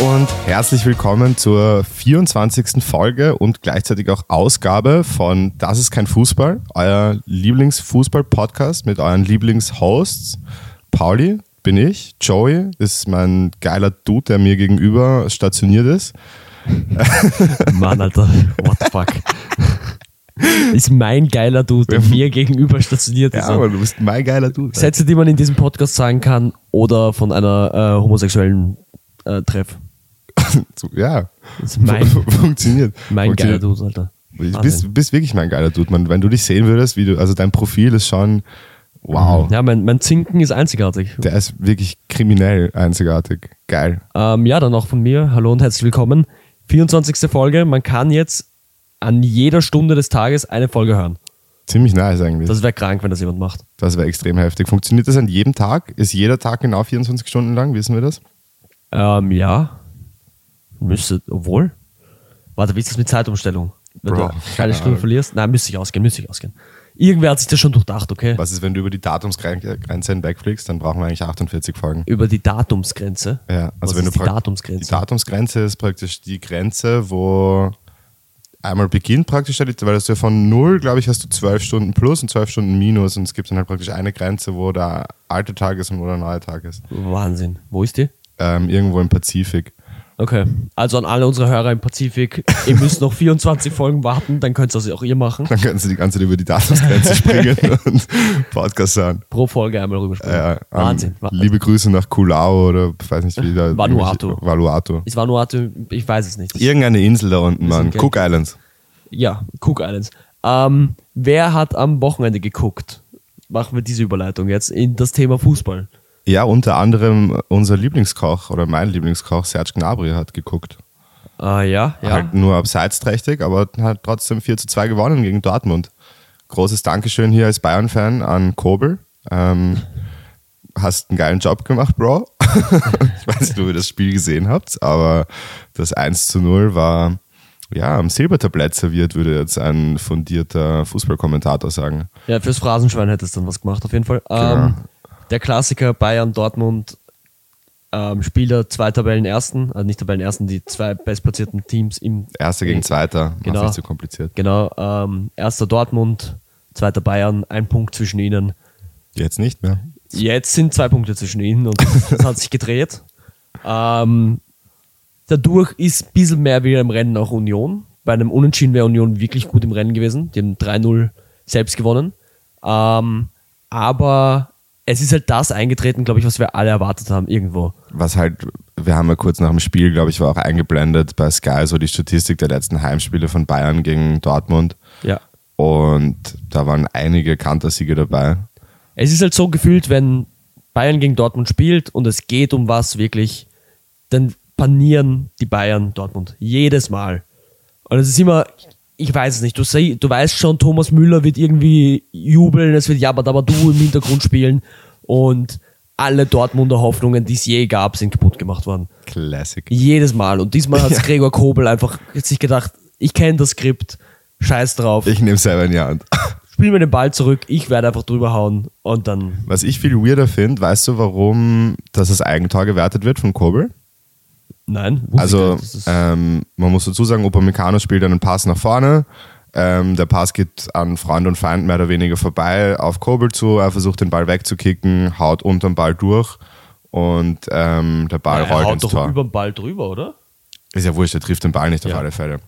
und herzlich willkommen zur 24. Folge und gleichzeitig auch Ausgabe von Das ist kein Fußball, euer Lieblingsfußball-Podcast mit euren Lieblingshosts. Pauli bin ich, Joey ist mein geiler Dude, der mir gegenüber stationiert ist. Mann, Alter, what the fuck. Ist mein geiler Dude, der mir gegenüber stationiert ist. Ja, aber du bist mein geiler Dude. Sätze, die man in diesem Podcast sagen kann oder von einer äh, homosexuellen äh, Treff. ja, Das ist mein, funktioniert. mein geiler Funktioniert. Dude, Alter. Du bist, bist wirklich mein geiler Dude. Man, wenn du dich sehen würdest, wie du, also dein Profil ist schon, wow. Ja, mein, mein Zinken ist einzigartig. Der ist wirklich kriminell einzigartig. Geil. Ähm, ja, dann auch von mir. Hallo und herzlich willkommen. 24. Folge. Man kann jetzt an jeder Stunde des Tages eine Folge hören. Ziemlich nice eigentlich. Das wäre krank, wenn das jemand macht. Das wäre extrem heftig. Funktioniert das an jedem Tag? Ist jeder Tag genau 24 Stunden lang? Wissen wir das? Ähm, ja. Müsste, obwohl. Warte, wie ist das mit Zeitumstellung? Wenn Bro, du keine Stunde verlierst? Nein, müsste ich ausgehen, müsste ich ausgehen. Irgendwer hat sich das schon durchdacht, okay? Was ist, wenn du über die Datumsgrenze hinwegfliegst? Dann brauchen wir eigentlich 48 Folgen. Über die Datumsgrenze. Ja, also Was wenn ist du die Datumsgrenze? Die Datumsgrenze ist praktisch die Grenze, wo einmal beginnt praktisch, weil das ja von null, glaube ich, hast du 12 Stunden plus und 12 Stunden minus und es gibt dann halt praktisch eine Grenze, wo der alte Tag ist und wo der neue Tag ist. Wahnsinn. Wo ist die? Ähm, irgendwo im Pazifik. Okay. Also an alle unsere Hörer im Pazifik, ihr müsst noch 24 Folgen warten, dann könnt ihr das auch ihr machen. Dann kannst du die ganze Zeit über die Datumsgrenze springen und Podcast hören. Pro Folge einmal rüberspringen. Ja, ähm, Wahnsinn. Wa- Liebe Grüße nach Kulau oder ich weiß nicht wie da. Vanuatu. Vanuatu. War nur, ich weiß es nicht. Irgendeine Insel da unten, Mann. okay. Cook Islands. Ja, Cook Islands. Ähm, wer hat am Wochenende geguckt? Machen wir diese Überleitung jetzt in das Thema Fußball. Ja, unter anderem unser Lieblingskoch oder mein Lieblingskoch, Serge Gnabry, hat geguckt. Ah, ja, ja. Halt nur abseitsträchtig, aber hat trotzdem 4 zu 2 gewonnen gegen Dortmund. Großes Dankeschön hier als Bayern-Fan an Kobel. Ähm, hast einen geilen Job gemacht, Bro. ich weiß nicht, ob ihr das Spiel gesehen habt, aber das 1 zu 0 war ja am Silbertablett serviert, würde jetzt ein fundierter Fußballkommentator sagen. Ja, fürs Phrasenschwein hättest du dann was gemacht, auf jeden Fall. Genau. Ähm, der Klassiker Bayern, Dortmund, ähm, Spieler zwei Tabellen ersten, also nicht Tabellen ersten, die zwei bestplatzierten Teams im, Erster gegen Zweiter, Genau. macht nicht so kompliziert. genau, ähm, erster Dortmund, zweiter Bayern, ein Punkt zwischen ihnen. Jetzt nicht mehr. Jetzt sind zwei Punkte zwischen ihnen und das hat sich gedreht. Ähm, dadurch ist ein bisschen mehr wieder im Rennen auch Union. Bei einem Unentschieden wäre Union wirklich gut im Rennen gewesen. Die haben 3-0 selbst gewonnen. Ähm, aber es ist halt das eingetreten, glaube ich, was wir alle erwartet haben irgendwo. was halt, wir haben ja kurz nach dem Spiel, glaube ich, war auch eingeblendet bei Sky so die Statistik der letzten Heimspiele von Bayern gegen Dortmund. Ja. Und da waren einige Kantersiege dabei. Es ist halt so gefühlt, wenn Bayern gegen Dortmund spielt und es geht um was wirklich, dann panieren die Bayern Dortmund. Jedes Mal. Und es ist immer, ich weiß es nicht, du, sei, du weißt schon, Thomas Müller wird irgendwie jubeln, es wird Jabba Dabba Du im Hintergrund spielen und alle Dortmunder Hoffnungen, die es je gab, sind kaputt gemacht worden. Classic. Jedes Mal. Und diesmal hat Gregor Kobel einfach sich gedacht, ich kenne das Skript, scheiß drauf, Ich nehme selber in die Hand. spiel mir den Ball zurück, ich werde einfach drüber hauen und dann Was ich viel weirder finde, weißt du, warum das als Eigentor gewertet wird von Kobel? Nein. Also, ähm, man muss dazu sagen, Upamecano spielt einen Pass nach vorne. Ähm, der Pass geht an Freund und Feind mehr oder weniger vorbei auf Kobel zu. Er versucht den Ball wegzukicken, haut unterm Ball durch und ähm, der Ball er rollt haut ins doch Tor. über den Ball drüber, oder? Ist ja wurscht, er trifft den Ball nicht auf Ja. alle Fälle.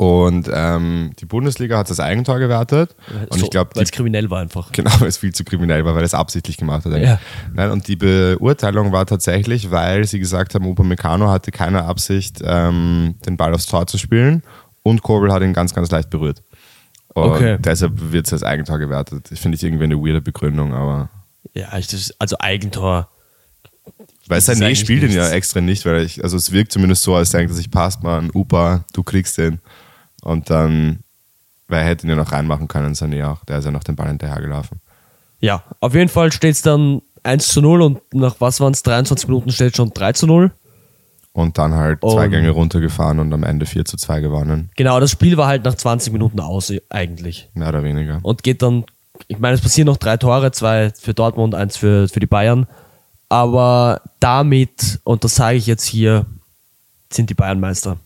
Und ähm, die Bundesliga hat das Eigentor gewertet. Und so, ich glaube, weil es kriminell war einfach. Genau, weil es viel zu kriminell war, weil er es absichtlich gemacht hat. Ja. Nein, und die Beurteilung war tatsächlich, weil sie gesagt haben, Upamecano hatte keine Absicht, ähm, den Ball aufs Tor zu spielen und Kobel hat ihn ganz, ganz leicht berührt. Und Okay. deshalb wird es als Eigentor gewertet. Das finde ich irgendwie eine weirde Begründung, aber Ja, ich, also Eigentor. weil Sané spielt ihn ja nichts. extra nicht, weil ich, also es wirkt zumindest so, als denkt er sich, passt man, Upa, du kriegst den. Und dann, wer hätte ihn ja noch reinmachen können, Sané auch, der ist ja noch den Ball hinterhergelaufen. Ja, auf jeden Fall steht es dann 1 zu 0 und nach was waren es? 23 Minuten steht schon 3 zu 0. Und dann halt zwei Und- Gänge runtergefahren und am Ende 4 zu 2 gewonnen. Genau, das Spiel war halt nach 20 Minuten aus eigentlich. Mehr oder weniger. Und geht dann, ich meine, es passieren noch drei Tore, zwei für Dortmund, eins für, für die Bayern. Aber damit, und das sage ich jetzt hier sind die Bayern Meister.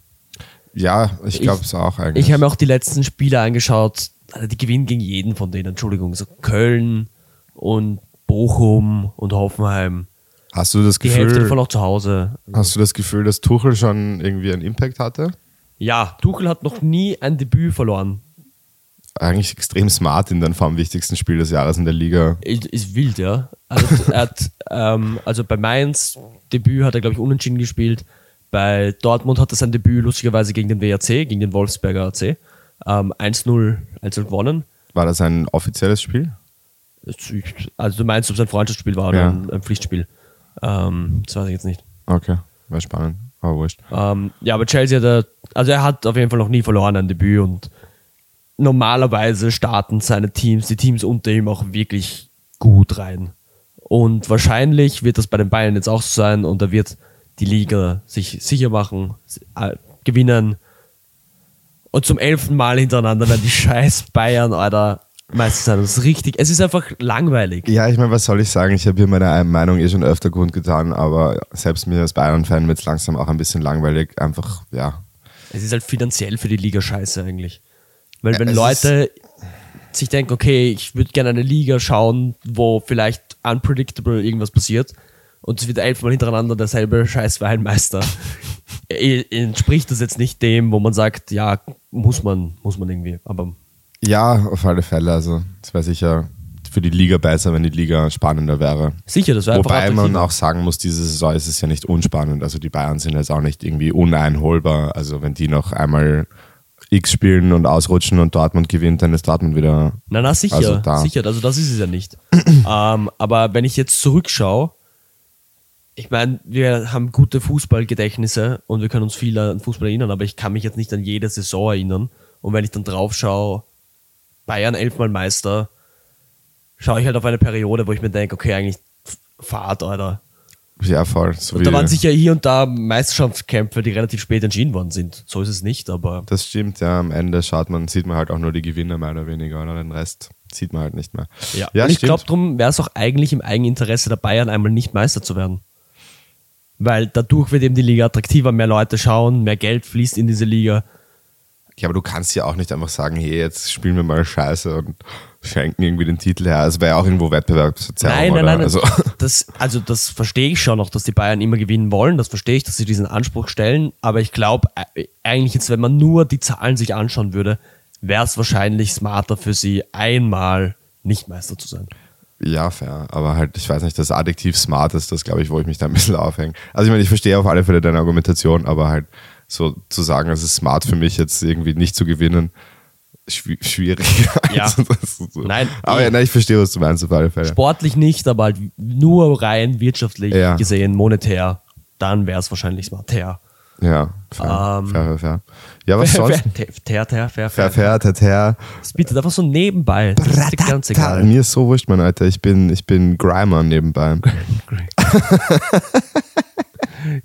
Ja, ich glaube es auch eigentlich. Ich habe mir auch die letzten Spiele angeschaut. Also die gewinnen gegen jeden von denen. Entschuldigung, so Köln und Bochum und Hoffenheim. hast du das Die Hälfte Gefühl, davon auch zu Hause. hast du das Gefühl, dass Tuchel schon irgendwie einen Impact hatte? Ja, Tuchel hat noch nie ein Debüt verloren. Eigentlich extrem smart in dann vom wichtigsten Spiel des Jahres in der Liga. Ist, ist wild, ja. Also, er hat, ähm, also bei Mainz Debüt hat er, glaube ich, unentschieden gespielt. Bei Dortmund hat er sein Debüt lustigerweise gegen den WRC, gegen den Wolfsberger AC. Ähm, 1-0 1-0 gewonnen. War das ein offizielles Spiel? Also du meinst, ob es ein Freundschaftsspiel war oder Ja. ein, ein Pflichtspiel? Ähm, das weiß ich jetzt nicht. Okay, war spannend, aber wurscht. Ähm, ja, aber Chelsea hat er, also er hat auf jeden Fall noch nie verloren ein Debüt und normalerweise starten seine Teams, die Teams unter ihm auch wirklich gut rein. Und wahrscheinlich wird das bei den Bayern jetzt auch so sein und er wird die Liga sich sicher machen, äh, gewinnen. Und zum elften Mal hintereinander werden die scheiß Bayern, Alter, Meister sein. Das ist richtig, es ist einfach langweilig. Ja, ich meine, was soll ich sagen? Ich habe hier meine Meinung eh schon öfter kundgetan, aber selbst mir als Bayern-Fan wird es langsam auch ein bisschen langweilig. Einfach, ja. Es ist halt finanziell für die Liga scheiße eigentlich. Weil wenn es Leute sich denken, okay, ich würde gerne eine Liga schauen, wo vielleicht unpredictable irgendwas passiert und es wird elfmal hintereinander derselbe scheiß Weinmeister, eh, entspricht das jetzt nicht dem, wo man sagt, ja, muss man, muss man irgendwie. Aber Ja, auf alle Fälle. Also, es wäre sicher für die Liga besser, wenn die Liga spannender wäre. sicher, das wäre Wobei man auch sagen muss, diese Saison ist es ja nicht unspannend. Also die Bayern sind jetzt auch nicht irgendwie uneinholbar. Also wenn die noch einmal X spielen und ausrutschen und Dortmund gewinnt, dann ist Dortmund wieder. Na, na, sicher, Also da. sicher, also das ist es ja nicht. ähm, aber wenn ich jetzt zurückschaue, ich meine, wir haben gute Fußballgedächtnisse und wir können uns viel an Fußball erinnern, aber ich kann mich jetzt nicht an jede Saison erinnern. Und wenn ich dann drauf schaue, Bayern elfmal Meister, schaue ich halt auf eine Periode, wo ich mir denke, okay, eigentlich Fahrt, Alter. Ja, voll. So Und da waren sicher hier und da Meisterschaftskämpfe, die relativ spät entschieden worden sind. So ist es nicht, aber das stimmt, ja. Am Ende schaut man, sieht man halt auch nur die Gewinner mehr oder weniger. Oder den Rest sieht man halt nicht mehr. Ja, ja und ich glaube, darum wäre es auch eigentlich im Eigeninteresse der Bayern, einmal nicht Meister zu werden. Weil dadurch wird eben die Liga attraktiver, mehr Leute schauen, mehr Geld fließt in diese Liga. Ja, aber du kannst ja auch nicht einfach sagen, hey, jetzt spielen wir mal Scheiße und schenken irgendwie den Titel her. Es wäre ja auch irgendwo Wettbewerbsverzerrung. nein, nein, oder? nein, Also, Das, also das verstehe ich schon noch, dass die Bayern immer gewinnen wollen. Das verstehe ich, dass sie diesen Anspruch stellen. Aber ich glaube, äh, eigentlich jetzt, wenn man nur die Zahlen sich anschauen würde, wäre es wahrscheinlich smarter für sie, einmal nicht Meister zu sein. Ja, fair. Aber halt, ich weiß nicht, das Adjektiv smart ist das, glaube ich, wo ich mich da ein bisschen aufhänge. Also ich meine, ich verstehe auf alle Fälle deine Argumentation, aber halt so zu sagen, es ist smart für mich, jetzt irgendwie nicht zu gewinnen, schwi- schwierig. Ja. Also, so. Nein, Aber ja, nein, ich verstehe, was du meinst auf alle Fälle. Sportlich nicht, aber halt nur rein wirtschaftlich Ja. gesehen, monetär, dann wäre es wahrscheinlich smarter. Ja, fair, Ähm, fair, fair, fair. Ja, was sonst? Fair, fair, fair, fair, Fair, fair, tater. Das bietet einfach so nebenbei. Das ist ganz egal. Mir ist so wurscht, mein Alter. Ich bin, ich bin Grimer nebenbei.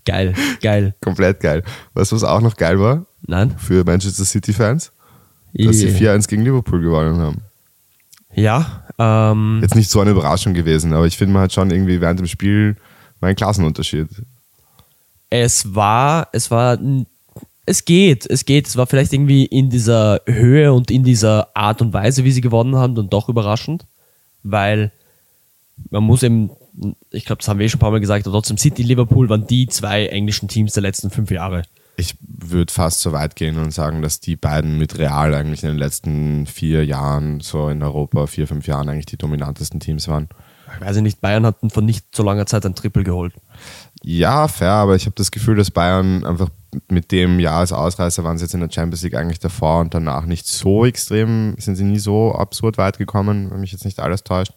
Geil, geil. Komplett geil. Weißt du, was auch noch geil war Nein? für Manchester City-Fans? Dass sie 4-1 gegen Liverpool gewonnen haben. Ja, ähm, Jetzt nicht so eine Überraschung gewesen, aber ich finde, man hat schon irgendwie während dem Spiel mal einen Klassenunterschied. Es war, es war, es geht, es geht. Es war vielleicht irgendwie in dieser Höhe und in dieser Art und Weise, wie sie gewonnen haben, dann doch überraschend, weil man muss eben, ich glaube, das haben wir eh schon ein paar Mal gesagt, aber trotzdem City, Liverpool waren die zwei englischen Teams der letzten fünf Jahre. Ich würde fast so weit gehen und sagen, dass die beiden mit Real eigentlich in den letzten vier Jahren, so in Europa, vier, fünf Jahren eigentlich die dominantesten Teams waren. Ich weiß nicht, Bayern hatten vor nicht so langer Zeit ein Triple geholt. Ja, fair, aber ich habe das Gefühl, dass Bayern einfach mit dem Jahr als Ausreißer waren sie jetzt in der Champions League eigentlich davor und danach nicht so extrem, sind sie nie so absurd weit gekommen, wenn mich jetzt nicht alles täuscht.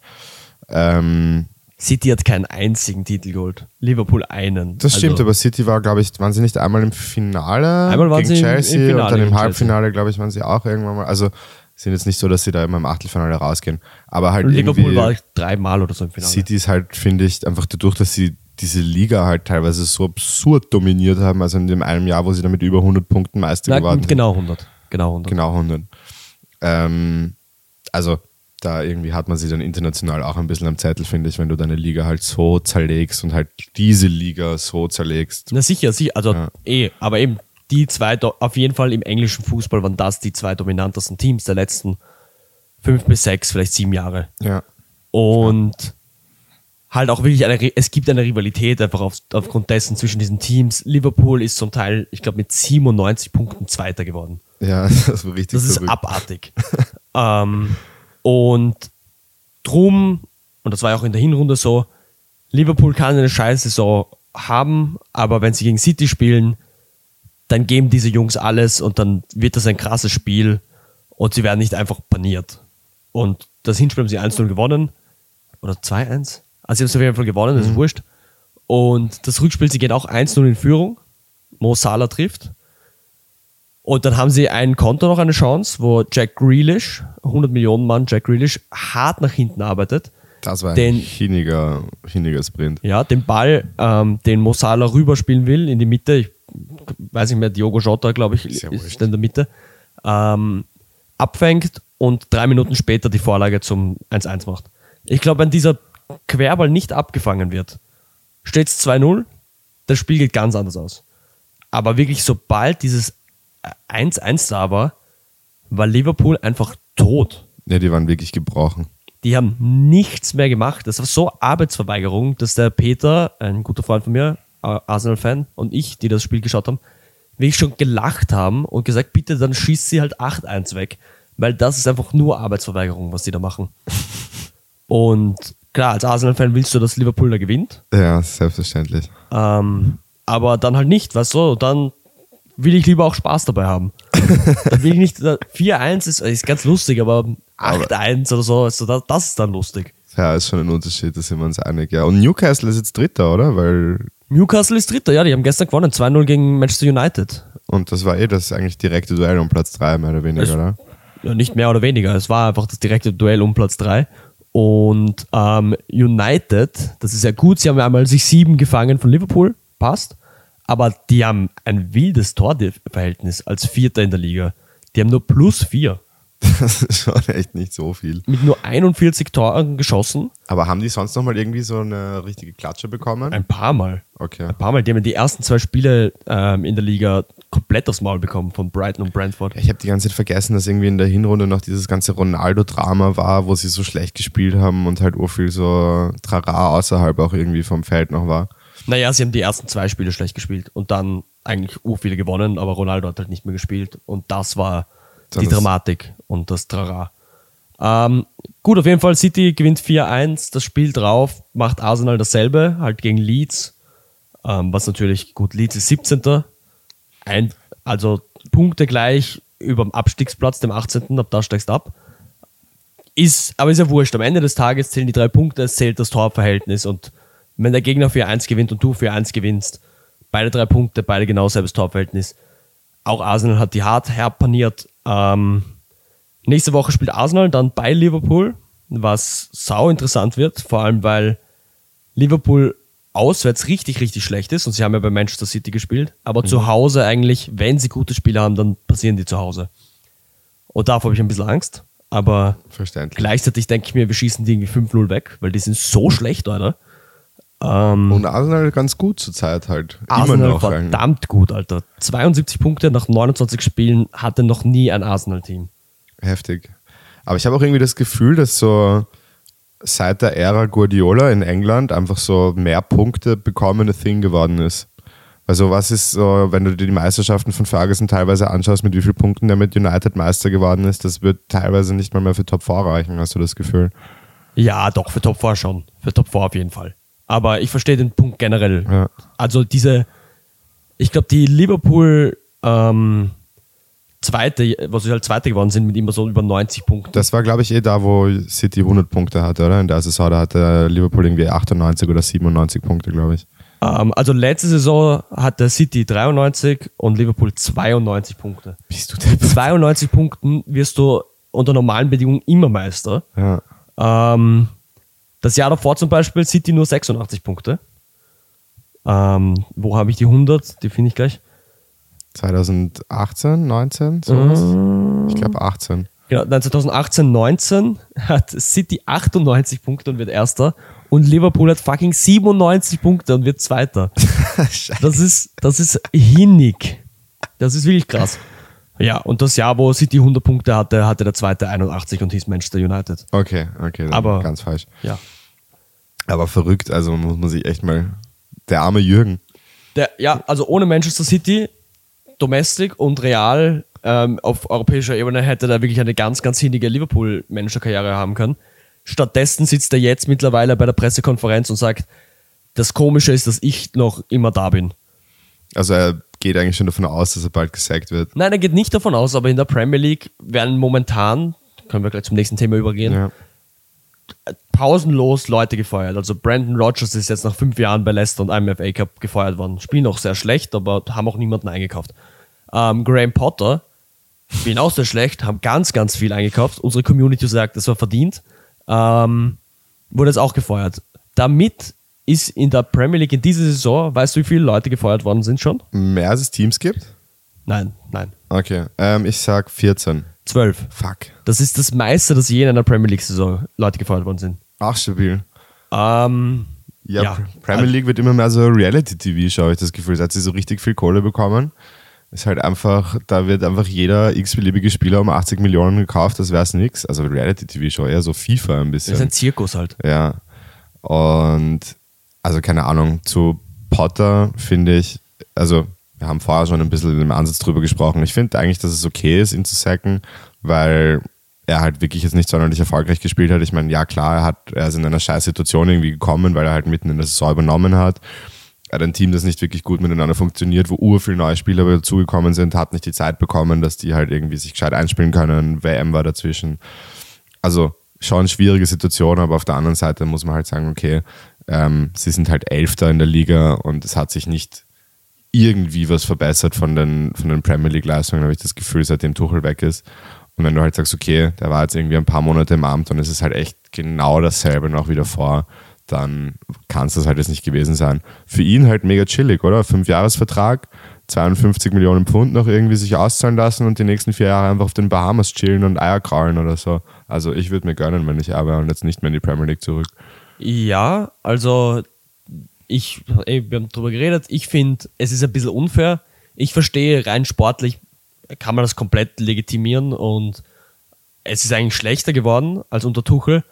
Ähm, City hat keinen einzigen Titel geholt. Liverpool einen. das Also, stimmt, aber City war, glaube ich, waren sie nicht einmal im Finale Einmal waren gegen sie im- im Chelsea Finale und dann im Chelsea. Halbfinale, glaube ich, waren sie auch irgendwann mal. Also sind jetzt nicht so, dass sie da immer im Achtelfinale rausgehen. Aber halt Liverpool war dreimal oder so im Finale. City ist halt, finde ich, einfach dadurch, dass sie diese Liga halt teilweise so absurd dominiert haben, also in dem einen Jahr, wo sie damit über 100 Punkten Meister Na, geworden sind. genau 100. Genau 100. Genau 100. Ähm, also da irgendwie hat man sie dann international auch ein bisschen am Zettel, finde ich, wenn du deine Liga halt so zerlegst und halt diese Liga so zerlegst. Na sicher, sicher, also Ja. eh, aber eben die zwei, auf jeden Fall im englischen Fußball waren das die zwei dominantesten Teams der letzten fünf bis sechs, vielleicht sieben Jahre. Ja. Und halt auch wirklich eine, es gibt eine Rivalität einfach auf, aufgrund dessen zwischen diesen Teams. Liverpool ist zum Teil, ich glaube, mit 97 Punkten Zweiter geworden. Ja, das war richtig Das ist verrückt. abartig. ähm, und drum, und das war ja auch in der Hinrunde so, Liverpool kann eine scheiß Saison haben, aber wenn sie gegen City spielen, dann geben diese Jungs alles und dann wird das ein krasses Spiel und sie werden nicht einfach paniert. Und das Hinspiel haben sie 1-0 gewonnen oder 2-1. Also sie haben es auf jeden Fall gewonnen, das ist wurscht. Und das Rückspiel, sie gehen auch 1-0 in Führung. Mo Salah trifft. Und dann haben sie ein Konto noch eine Chance, wo Jack Grealish, 100 Millionen Mann Jack Grealish, hart nach hinten arbeitet. Das war ein Den- hiniger, hiniger Sprint. Ja, den Ball, ähm, den Mo Salah rüberspielen will in die Mitte. Ich weiß nicht mehr, Diogo Jota, glaube ich, Ist ja ist in der Mitte. Ähm, abfängt und drei Minuten später die Vorlage zum 1-1 macht. Ich glaube, wenn dieser Querball nicht abgefangen wird, steht es 2-0, das Spiel geht ganz anders aus. Aber wirklich, sobald dieses 1-1 da war, war Liverpool einfach tot. Ja, die waren wirklich gebrochen. Die haben nichts mehr gemacht. Das war so Arbeitsverweigerung, dass der Peter, ein guter Freund von mir, Arsenal-Fan, und ich, die das Spiel geschaut haben, wirklich schon gelacht haben und gesagt, bitte dann schießt sie halt 8-1 weg. Weil das ist einfach nur Arbeitsverweigerung, was die da machen. Und klar, als Arsenal-Fan willst du, dass Liverpool da gewinnt. Ja, selbstverständlich. Ähm, aber dann halt nicht, weißt du, dann will ich lieber auch Spaß dabei haben. dann will ich nicht, 4-1 ist, ist ganz lustig, aber 8-1 oder so, also das, das ist dann lustig. Ja, ist schon ein Unterschied, da sind wir uns einig. Ja. Und Newcastle ist jetzt Dritter, oder? Weil, Newcastle ist Dritter, ja, die haben gestern gewonnen, 2-0 gegen Manchester United. und das war eh das eigentlich direkte Duell um Platz 3, mehr oder weniger, Es- oder? Ja, nicht mehr oder weniger, es war einfach das direkte Duell um Platz 3. Und ähm, United, das ist ja gut, sie haben ja einmal sich sieben gefangen von Liverpool, passt. Aber die haben ein wildes Torverhältnis als Vierter in der Liga. Die haben nur plus vier. Das ist schon echt nicht so viel. Mit nur 41 Toren geschossen. Aber haben die sonst nochmal irgendwie so eine richtige Klatsche bekommen? Ein paar Mal. Okay. Ein paar Mal. Die haben die ersten zwei Spiele ähm, in der Liga komplett aufs Maul bekommen von Brighton und Brentford. Ich habe die ganze Zeit vergessen, dass irgendwie in der Hinrunde noch dieses ganze Ronaldo-Drama war, wo sie so schlecht gespielt haben und halt urviel so Trara außerhalb auch irgendwie vom Feld noch war. Naja, sie haben die ersten zwei Spiele schlecht gespielt und dann eigentlich ur viele gewonnen, aber Ronaldo hat halt nicht mehr gespielt und das war die Dramatik und das Trara. Ähm, gut, auf jeden Fall, City gewinnt 4-1, das Spiel drauf, macht Arsenal dasselbe, halt gegen Leeds, ähm, was natürlich, gut, Leeds ist 17. Ein, also Punkte gleich über dem Abstiegsplatz, dem 18., ab da steigst du ab. Ist, aber ist ja wurscht. Am Ende des Tages zählen die drei Punkte, es zählt das Torverhältnis und wenn der Gegner 4-1 gewinnt und du 4-1 gewinnst, beide drei Punkte, beide genau selbes Torverhältnis. Auch Arsenal hat die hart herpaniert. Ähm, nächste Woche spielt Arsenal dann bei Liverpool, was sau interessant wird, vor allem weil Liverpool auswärts richtig, richtig schlecht ist und sie haben ja bei Manchester City gespielt, aber zu Hause eigentlich, wenn sie gute Spiele haben, dann passieren die zu Hause. Und davor habe ich ein bisschen Angst, aber. Gleichzeitig denke ich mir, wir schießen die irgendwie 5-0 weg, weil die sind so schlecht, Alter. Ähm, Und Arsenal ganz gut zur Zeit halt. Arsenal Immer noch. eigentlich. verdammt gut, Alter. 72 Punkte nach 29 Spielen hatte noch nie ein Arsenal-Team. Heftig. Aber ich habe auch irgendwie das Gefühl, dass so seit der Ära Guardiola in England einfach so mehr Punkte bekommen a thing geworden ist. Also was ist so, wenn du dir die Meisterschaften von Ferguson teilweise anschaust, mit wie vielen Punkten der mit United Meister geworden ist, das wird teilweise nicht mal mehr für Top 4 reichen, hast du das Gefühl? Ja, doch, für Top 4 schon. Für Top 4 auf jeden Fall. Aber ich verstehe den Punkt generell. Ja. Also diese, ich glaube, die Liverpool ähm, Zweite, was sie halt Zweite geworden sind, mit immer so über 90 Punkten. Das war, glaube ich, eh da, wo City 100 Punkte hatte, oder? In der Saison, da hatte Liverpool irgendwie 98 oder 97 Punkte, glaube ich. Ähm, also letzte Saison hatte City 93 und Liverpool 92 Punkte. Bist du der? 92 Punkten wirst du unter normalen Bedingungen immer Meister. Ja. Ähm, das Jahr davor zum Beispiel City nur 86 Punkte. Ähm, wo habe ich die 100? Die finde ich gleich. 2018, 19, sowas? Ich glaube 18. Genau, nein, 2018, 19 hat City 98 Punkte und wird Erster und Liverpool hat fucking 97 Punkte und wird Zweiter. Das ist, das ist hinnig. Das ist wirklich krass. Ja, und das Jahr, wo City 100 Punkte hatte, hatte der Zweite 81 und hieß Manchester United. Okay, okay, Aber- ganz falsch. Ja. Aber verrückt, also muss man sich echt mal. Der arme Jürgen. Der, ja, also ohne Manchester City, Domestic und Real ähm, auf europäischer Ebene hätte er wirklich eine ganz, ganz hinnige Liverpool-Manager-Karriere haben können. Stattdessen sitzt er jetzt mittlerweile bei der Pressekonferenz und sagt, das Komische ist, dass ich noch immer da bin. Also er geht eigentlich schon davon aus, dass er bald gesackt wird. Nein, er geht nicht davon aus, aber in der Premier League werden momentan, können wir gleich zum nächsten Thema übergehen, Ja. pausenlos Leute gefeuert. Also Brandon Rogers ist jetzt nach fünf Jahren bei Leicester und einem FA Cup gefeuert worden. Spielen auch sehr schlecht, aber haben auch niemanden eingekauft. Ähm, Graham Potter spielen auch sehr schlecht, haben ganz, ganz viel eingekauft. Unsere Community sagt, das war verdient. Ähm, wurde jetzt auch gefeuert. Damit ist in der Premier League in dieser Saison, weißt du, wie viele Leute gefeuert worden sind schon? Mehr als es Teams gibt? Nein, nein. Okay, ähm, ich sag 14. Zwölf. Fuck. Das ist das meiste, das je in einer Premier League-Saison Leute gefeuert worden sind. Auch stabil. Ähm, Ja, Ja. Pr- Premier League wird immer mehr so Reality-TV, habe ich das Gefühl. Seit sie so richtig viel Kohle bekommen, ist halt einfach, da wird einfach jeder x-beliebige Spieler um 80 Millionen gekauft, das wäre es nix. Also Reality-TV-Show, eher so FIFA ein das ist bisschen. ein Zirkus halt. Ja. Und also keine Ahnung, zu Potter finde ich, also wir haben vorher schon ein bisschen im Ansatz drüber gesprochen. Ich finde eigentlich, dass es okay ist, ihn zu sacken, weil er halt wirklich jetzt nicht sonderlich erfolgreich gespielt hat. Ich meine, ja klar, er, hat, er ist in einer scheiß Situation irgendwie gekommen, weil er halt mitten in der Saison übernommen hat. Er hat ein Team, das nicht wirklich gut miteinander funktioniert, wo ur neue Spieler dazugekommen sind, hat nicht die Zeit bekommen, dass die halt irgendwie sich gescheit einspielen können. WM war dazwischen also schon schwierige Situation, aber auf der anderen Seite muss man halt sagen, okay, ähm, sie sind halt Elfter in der Liga und es hat sich nicht irgendwie was verbessert von den, von den Premier League-Leistungen, habe ich das Gefühl, seitdem Tuchel weg ist. Und wenn du halt sagst, okay, der war jetzt irgendwie ein paar Monate im Amt und es ist halt echt genau dasselbe noch wieder vor, dann kann es das halt jetzt nicht gewesen sein. Für ihn halt mega chillig, oder? Fünfjahresvertrag, 52 Millionen Pfund noch irgendwie sich auszahlen lassen und die nächsten vier Jahre einfach auf den Bahamas chillen und Eier kraulen oder so. Also ich würde mir gönnen, wenn ich wäre und jetzt nicht mehr in die Premier League zurück. Ja, also ich, ey, wir haben drüber geredet, ich finde, es ist ein bisschen unfair. Ich verstehe, rein sportlich kann man das komplett legitimieren und es ist eigentlich schlechter geworden als unter Tuchel.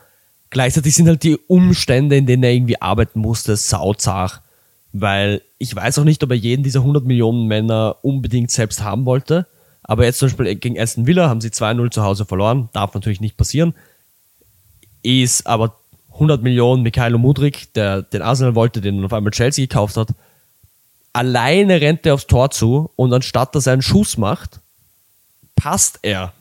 Gleichzeitig sind halt die Umstände, in denen er irgendwie arbeiten musste, sauzach. Weil ich weiß auch nicht, ob er jeden dieser 100 Millionen Männer unbedingt selbst haben wollte. Aber jetzt zum Beispiel gegen Aston Villa haben sie 2-0 zu Hause verloren. Darf natürlich nicht passieren. Ist aber 100 Millionen Mikhailo Mudrik, der den Arsenal wollte, den auf einmal Chelsea gekauft hat. Alleine rennt er aufs Tor zu und anstatt dass er einen Schuss macht, passt er.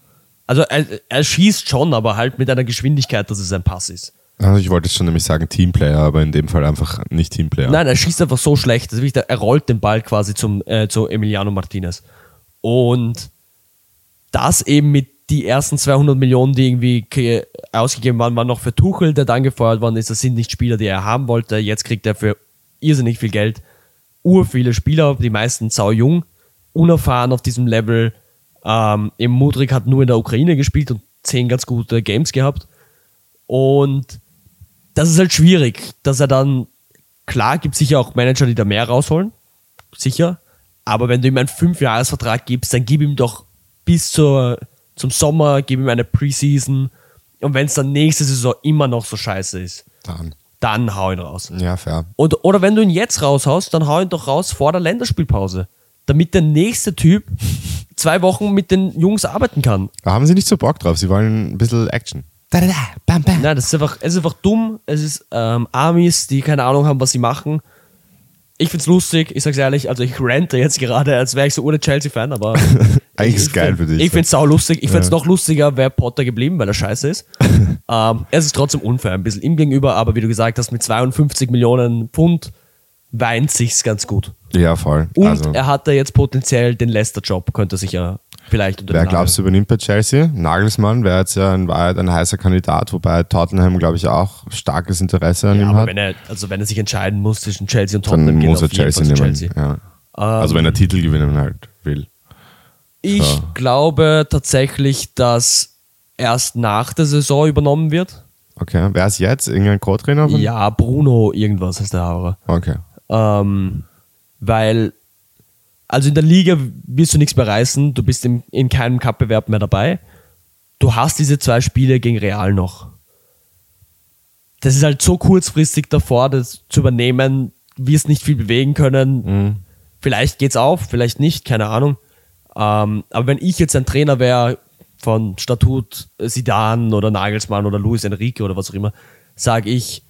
Also er, er schießt schon, aber halt mit einer Geschwindigkeit, dass es ein Pass ist. Also ich wollte schon nämlich sagen Teamplayer, aber in dem Fall einfach nicht Teamplayer. Nein, er schießt einfach so schlecht. Also er rollt den Ball quasi zum, äh, zu Emiliano Martinez. Und das eben mit die ersten 200 Millionen, die irgendwie ausgegeben waren, waren noch für Tuchel, der dann gefeuert worden ist. Das sind nicht Spieler, die er haben wollte. Jetzt kriegt er für irrsinnig viel Geld ur viele Spieler, die meisten sau jung, unerfahren auf diesem Level. Ähm, Im Mudrik hat nur in der Ukraine gespielt und zehn ganz gute Games gehabt. Und das ist halt schwierig, dass er dann, klar, gibt sicher auch Manager, die da mehr rausholen, sicher. Aber wenn du ihm einen Fünfjahresvertrag gibst, dann gib ihm doch bis zur, zum Sommer, gib ihm eine Preseason. Und wenn es dann nächste Saison immer noch so scheiße ist, Dann. dann hau ihn raus. Ja, fair. Und, oder wenn du ihn jetzt raushaust, dann hau ihn doch raus vor der Länderspielpause. Damit der nächste Typ zwei Wochen mit den Jungs arbeiten kann. Da haben sie nicht so Bock drauf, sie wollen ein bisschen Action. Da, da, da, bam, bam. Nein, das ist einfach, es ist einfach dumm. Es ist ähm, Amis, die keine Ahnung haben, was sie machen. Ich find's lustig, ich sag's ehrlich, also ich rante jetzt gerade, als wäre ich so ohne Chelsea-Fan, aber. Eigentlich ist es geil für dich. Ich find's sau lustig. Ich find's Ja. noch lustiger, wäre Potter geblieben, weil er scheiße ist. ähm, es ist trotzdem unfair, ein bisschen ihm gegenüber, aber wie du gesagt hast, mit 52 Millionen Pfund weint sich's ganz gut. Ja, voll. Und also, er hat da jetzt potenziell den Leicester-Job, könnte er sich ja vielleicht unter wer glaubst du übernimmt bei Chelsea? Nagelsmann wäre jetzt ja in Wahrheit ein heißer Kandidat, wobei Tottenham, glaube ich, auch starkes Interesse an ja, ihm hat. wenn er, also wenn er sich entscheiden muss zwischen Chelsea und Dann Tottenham, geht muss er Chelsea nehmen. Chelsea. Ja. also wenn er Titel gewinnen halt will. Ich So. glaube tatsächlich, dass erst nach der Saison übernommen wird. Okay, wer ist jetzt? Irgendein Co-Trainer? Ja, Bruno irgendwas heißt der Hauer. Okay. Ähm, weil, also in der Liga wirst du nichts mehr reißen, du bist in, in keinem Cup-Bewerb mehr dabei. Du hast diese zwei Spiele gegen Real noch. Das ist halt so kurzfristig davor, das zu übernehmen, wirst nicht viel bewegen können. Vielleicht geht's auf, vielleicht nicht, keine Ahnung. Ähm, aber wenn ich jetzt ein Trainer wäre von Statut Sidan oder Nagelsmann oder Luis Enrique oder was auch immer, sage ich,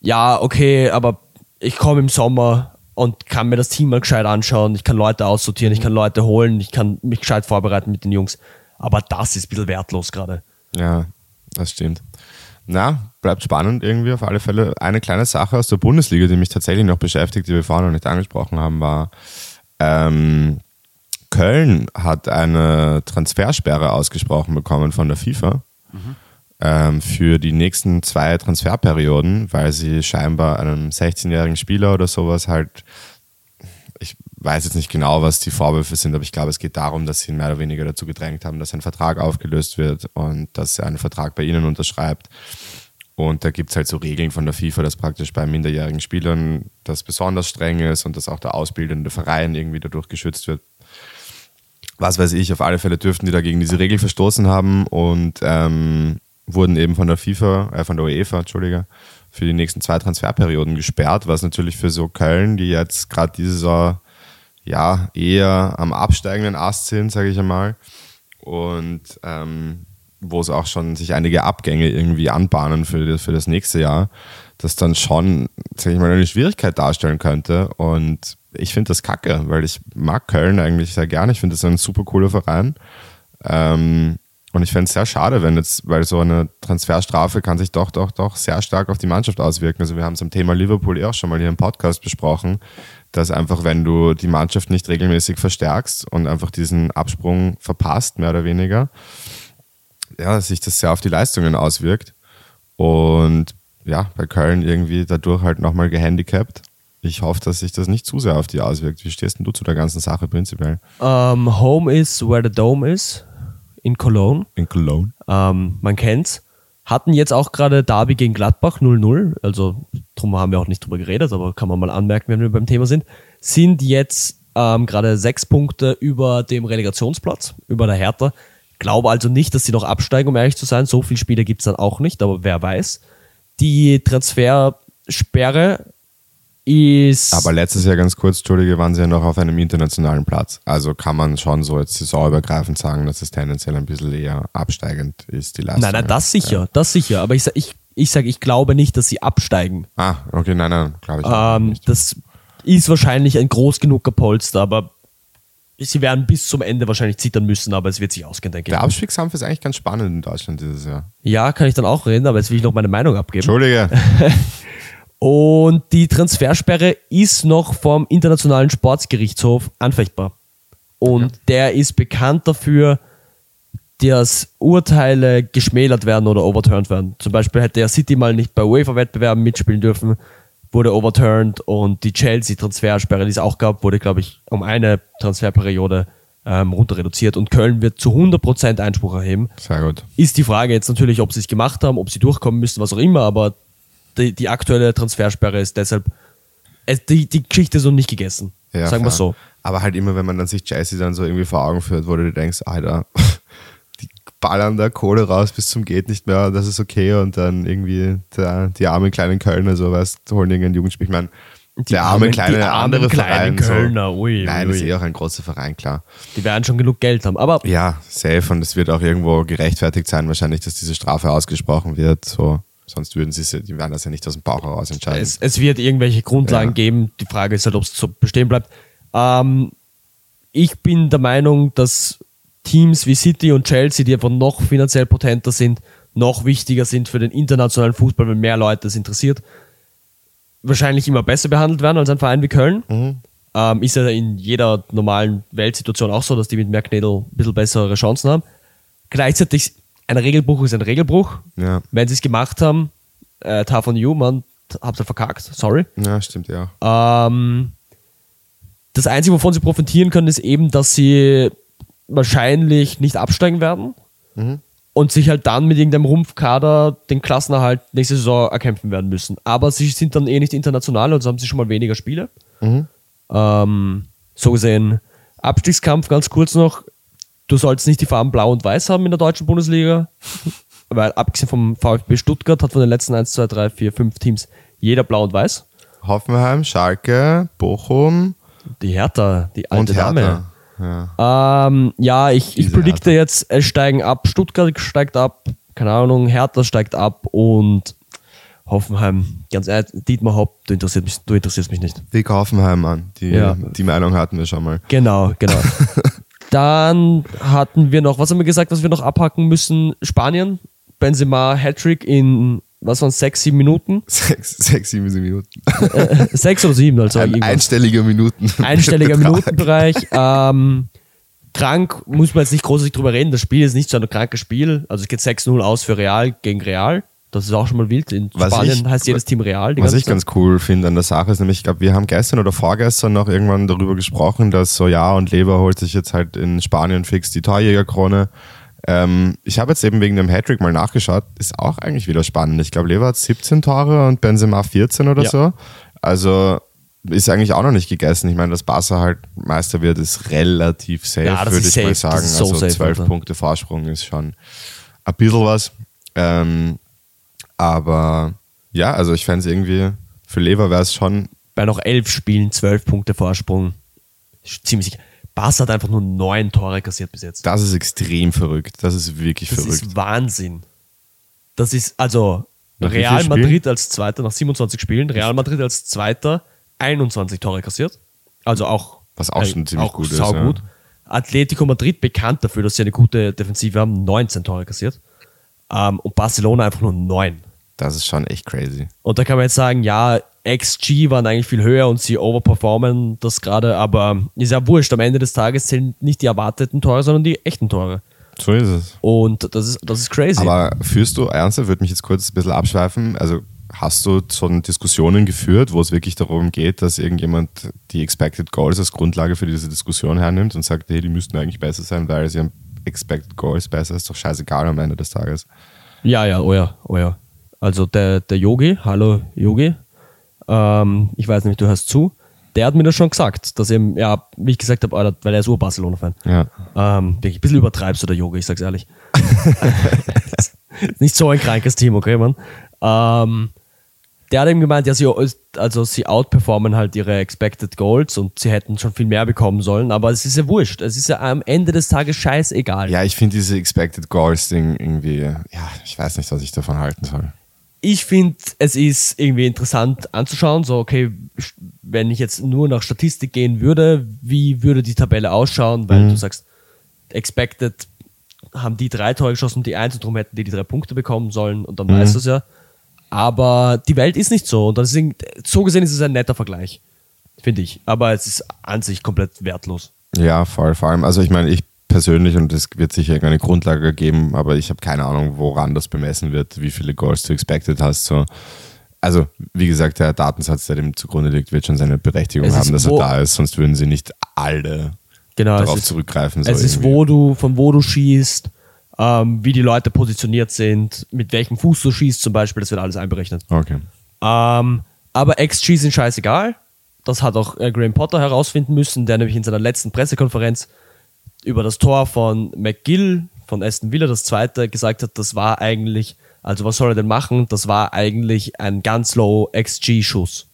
ja, okay, aber ich komme im Sommer und kann mir das Team mal gescheit anschauen, ich kann Leute aussortieren, ich kann Leute holen, ich kann mich gescheit vorbereiten mit den Jungs. Aber das ist ein bisschen wertlos gerade. Ja, das stimmt. Na, bleibt spannend irgendwie auf alle Fälle. Eine kleine Sache aus der Bundesliga, die mich tatsächlich noch beschäftigt, die wir vorhin noch nicht angesprochen haben, war, ähm, Köln hat eine Transfersperre ausgesprochen bekommen von der FIFA ähm, für die nächsten zwei Transferperioden, weil sie scheinbar einem 16-jährigen Spieler oder sowas halt ich weiß jetzt nicht genau, was die Vorwürfe sind, aber ich glaube, es geht darum, dass sie ihn mehr oder weniger dazu gedrängt haben, dass sein Vertrag aufgelöst wird und dass er einen Vertrag bei ihnen unterschreibt. Und da gibt es halt so Regeln von der FIFA, dass praktisch bei minderjährigen Spielern das besonders streng ist und dass auch der ausbildende Verein irgendwie dadurch geschützt wird. Was weiß ich, auf alle Fälle dürften die dagegen diese Regel verstoßen haben und ähm, wurden eben von der FIFA, äh, von der UEFA, Entschuldige, für die nächsten zwei Transferperioden gesperrt, was natürlich für so Köln, die jetzt gerade diese Saison ja eher am absteigenden Ast sind, sage ich einmal, und ähm, wo es auch schon sich einige Abgänge irgendwie anbahnen für das, für das nächste Jahr, das dann schon, sage ich mal, eine Schwierigkeit darstellen könnte. Und ich finde das kacke, weil ich mag Köln eigentlich sehr gerne. Ich finde das ein super cooler Verein. Ähm, und ich fände es sehr schade, wenn jetzt, weil so eine Transferstrafe kann sich doch, doch, doch sehr stark auf die Mannschaft auswirken. Also wir haben es am Thema Liverpool eh auch schon mal hier im Podcast besprochen, dass einfach, wenn du die Mannschaft nicht regelmäßig verstärkst und einfach diesen Absprung verpasst, mehr oder weniger, ja, sich das sehr auf die Leistungen auswirkt. Und ja, bei Köln irgendwie dadurch halt nochmal gehandicapt. Ich hoffe, dass sich das nicht zu sehr auf die auswirkt. Wie stehst denn du zu der ganzen Sache prinzipiell? Ähm, Home is where the Dome is in Cologne. In Cologne. Ähm, man kennt's. Hatten jetzt auch gerade Derby gegen Gladbach 0-0, also drum haben wir auch nicht drüber geredet, aber kann man mal anmerken, wenn wir beim Thema sind. Sind jetzt ähm, gerade sechs Punkte über dem Relegationsplatz, über der Hertha. Glaube also nicht, dass sie noch absteigen, um ehrlich zu sein. So viele Spiele gibt's dann auch nicht, aber wer weiß. Die Transfersperre ist. Aber letztes Jahr ganz kurz, Entschuldige, waren sie ja noch auf einem internationalen Platz. Also kann man schon so jetzt saisonübergreifend sagen, dass es tendenziell ein bisschen eher absteigend ist, die Leistung. nein, nein, das sicher, das sicher. Aber ich, sa- ich, ich sage, ich glaube nicht, dass sie absteigen. Ah, okay, nein, nein, glaube ich Ähm, nicht. das ist wahrscheinlich ein groß genuger Polster, aber sie werden bis zum Ende wahrscheinlich zittern müssen, aber es wird sich ausgehen, denke ich. Der Abstiegskampf ist eigentlich ganz spannend in Deutschland dieses Jahr. Ja, kann ich dann auch reden, aber jetzt will ich noch meine Meinung abgeben. Entschuldige. Und die Transfersperre ist noch vom Internationalen Sportsgerichtshof anfechtbar. Und der ist bekannt dafür, dass Urteile geschmälert werden oder overturned werden. Zum Beispiel hätte ja City mal nicht bei UEFA-Wettbewerben mitspielen dürfen, wurde overturned und die Chelsea-Transfersperre, die es auch gab, wurde, glaube ich, um eine Transferperiode ähm, runter reduziert und Köln wird zu 100% Einspruch erheben. Sehr gut. Ist die Frage jetzt natürlich, ob sie es gemacht haben, ob sie durchkommen müssen, was auch immer, aber die, die aktuelle Transfersperre ist deshalb, es, die, die Geschichte ist noch nicht gegessen. Ja, sagen wir so. Aber halt immer, wenn man dann sich Chelsea dann so irgendwie vor Augen führt, wo du dir denkst, Alter, die ballern da Kohle raus bis zum geht nicht mehr, das ist okay und dann irgendwie der, die armen kleinen Kölner sowas holen irgendeinen Jugendspiel. Ich meine, der arme armen- kleine die armen andere kleinen Verein. Kölner, so. ui, Nein, ui. das ist eh auch ein großer Verein, klar. Die werden schon genug Geld haben. Aber Ja, safe und es wird auch irgendwo gerechtfertigt sein, wahrscheinlich, dass diese Strafe ausgesprochen wird. So. Sonst würden sie die werden das ja nicht aus dem Bauch heraus entscheiden. es, es wird irgendwelche Grundlagen Ja. geben. Die Frage ist halt, ob es so bestehen bleibt. Ähm, ich bin der Meinung, dass Teams wie City und Chelsea, die einfach noch finanziell potenter sind, noch wichtiger sind für den internationalen Fußball, wenn mehr Leute es interessiert, wahrscheinlich immer besser behandelt werden als ein Verein wie Köln. Ähm, ist ja in jeder normalen Weltsituation auch so, dass die mit mehr Knädel ein bisschen bessere Chancen haben. Gleichzeitig, ein Regelbruch ist ein Regelbruch. Ja. Wenn sie es gemacht haben, äh, tough on you, man, habt ihr verkackt, sorry. ja, stimmt ja. Ähm, das Einzige, wovon sie profitieren können, ist eben, dass sie wahrscheinlich nicht absteigen werden. und sich halt dann mit irgendeinem Rumpfkader den Klassenerhalt nächste Saison erkämpfen werden müssen. Aber sie sind dann eh nicht international, also haben sie schon mal weniger Spiele. Ähm, so gesehen, Abstiegskampf ganz kurz noch. Du sollst nicht die Farben Blau und Weiß haben in der deutschen Bundesliga, weil abgesehen vom VfB Stuttgart hat von den letzten 1, 2, 3, 4, 5 Teams jeder Blau und Weiß. Hoffenheim, Schalke, Bochum Die Hertha, die und alte Dame. Hertha. Ja. Ähm, ja, ich, ich predikte Hertha. jetzt, es steigen ab, Stuttgart steigt ab, keine Ahnung, Hertha steigt ab und Hoffenheim, ganz ehrlich, Dietmar Hopp, du interessierst mich, du interessierst mich nicht. Dick Hoffenheim an. Die, Ja. die Meinung hatten wir schon mal. Genau, genau. Dann hatten wir noch, was haben wir gesagt, was wir noch abhacken müssen? Spanien, Benzema, Hattrick in, was waren es, sechs, sieben Minuten? Sechs, sechs sieben Minuten. sechs oder sieben, also Ein irgendwas. einstelliger Minuten. einstelliger Betrag. Minutenbereich. Ähm, krank muss man jetzt nicht großartig drüber reden. Das Spiel ist nicht so ein krankes Spiel. Also es geht 6-0 aus für Real gegen Real. Das ist auch schon mal wild. In Was Spanien ich- heißt jedes Team Real. Was ich Zeit. ganz cool finde an der Sache ist nämlich, ich glaube, wir haben gestern oder vorgestern noch irgendwann darüber gesprochen, dass so ja und Lever holt sich jetzt halt in Spanien fix die Torjägerkrone. Ähm, ich habe jetzt eben wegen dem Hattrick mal nachgeschaut, ist auch eigentlich wieder spannend. Ich glaube, Lever hat 17 Tore und Benzema 14 oder Ja. so. Also ist eigentlich auch noch nicht gegessen. Ich meine, dass Barca halt Meister wird, ist relativ safe, Ja, würde ich mal safe. Das sagen. so also safe, 12 Alter. Punkte Vorsprung ist schon ein bisschen was. Ähm, aber ja, also ich fände es irgendwie, für Lever wäre es schon, Bei noch elf Spielen, zwölf Punkte Vorsprung. Ziemlich sicher. Barca hat einfach nur neun Tore kassiert bis jetzt. das ist extrem verrückt. Das ist wirklich Das verrückt. ist Wahnsinn. Das ist, also, Nach Real? Madrid als Zweiter nach 27 Spielen, Real Madrid als Zweiter 21 Tore kassiert. Also auch. Was auch schon ziemlich gut ist, ja. Atletico Madrid bekannt dafür, dass sie eine gute Defensive haben, 19 Tore kassiert. Ähm, und Barcelona einfach nur 9. Das ist schon echt crazy. Und da kann man jetzt sagen, ja, XG waren eigentlich viel höher und sie overperformen das gerade, aber ist ja wurscht. Am Ende des Tages zählen nicht die erwarteten Tore, sondern die echten Tore. So ist es. Und das ist, das ist crazy. Aber führst du, ernsthaft, würde mich jetzt kurz ein bisschen abschweifen, also hast du so Diskussionen geführt, wo es wirklich darum geht, dass irgendjemand die Expected Goals als Grundlage für diese Diskussion hernimmt und sagt, hey, die müssten eigentlich besser sein, weil sie haben Expected Goals besser, ist doch scheißegal am Ende des Tages. Ja, ja, oh ja, oh ja. Also der, der Yogi, hallo Yogi, ähm, ich weiß nicht, du hörst zu, der hat mir das schon gesagt, dass eben, ja, wie ich gesagt habe, Alter, weil er ist Ur-Barcelona-Fan. Ja. Ähm, wirklich ein bisschen übertreibst du der Yogi, ich sag's ehrlich. nicht so ein krankes Team, okay, Mann. Ähm, der hat eben gemeint, ja, sie, also sie outperformen halt ihre Expected Goals und sie hätten schon viel mehr bekommen sollen, aber es ist ja wurscht. Es ist ja am Ende des Tages scheißegal. Ja, ich finde diese Expected Goals Ding irgendwie, ja, ich weiß nicht, was ich davon halten soll. ich finde, es ist irgendwie interessant anzuschauen. So, okay, wenn ich jetzt nur nach Statistik gehen würde, wie würde die Tabelle ausschauen? Weil du sagst, expected haben die drei Tore geschossen, die eins und darum hätten die die drei Punkte bekommen sollen und dann weißt du es ja. Aber die Welt ist nicht so und deswegen, so gesehen ist es ein netter Vergleich, finde ich. Aber es ist an sich komplett wertlos. Ja, voll, vor allem, also ich meine, ich persönlich, und es wird sicher eine Grundlage geben, aber ich habe keine Ahnung, woran das bemessen wird, wie viele Goals du expected hast. So. Also, wie gesagt, der Datensatz, der dem zugrunde liegt, wird schon seine Berechtigung Es ist haben, dass er da ist, sonst würden sie nicht alle Genau, darauf ist, zurückgreifen. So es ist, irgendwie. wo du, von wo du schießt, ähm, wie die Leute positioniert sind, mit welchem Fuß du schießt zum Beispiel, das wird alles einberechnet. Okay. Ähm, aber XG sind scheißegal. Das hat auch äh, Graham Potter herausfinden müssen, der nämlich in seiner letzten Pressekonferenz über das Tor von McGill von Aston Villa, das zweite, gesagt hat, das war eigentlich, also was soll er denn machen? Das war eigentlich ein ganz low XG-Schuss.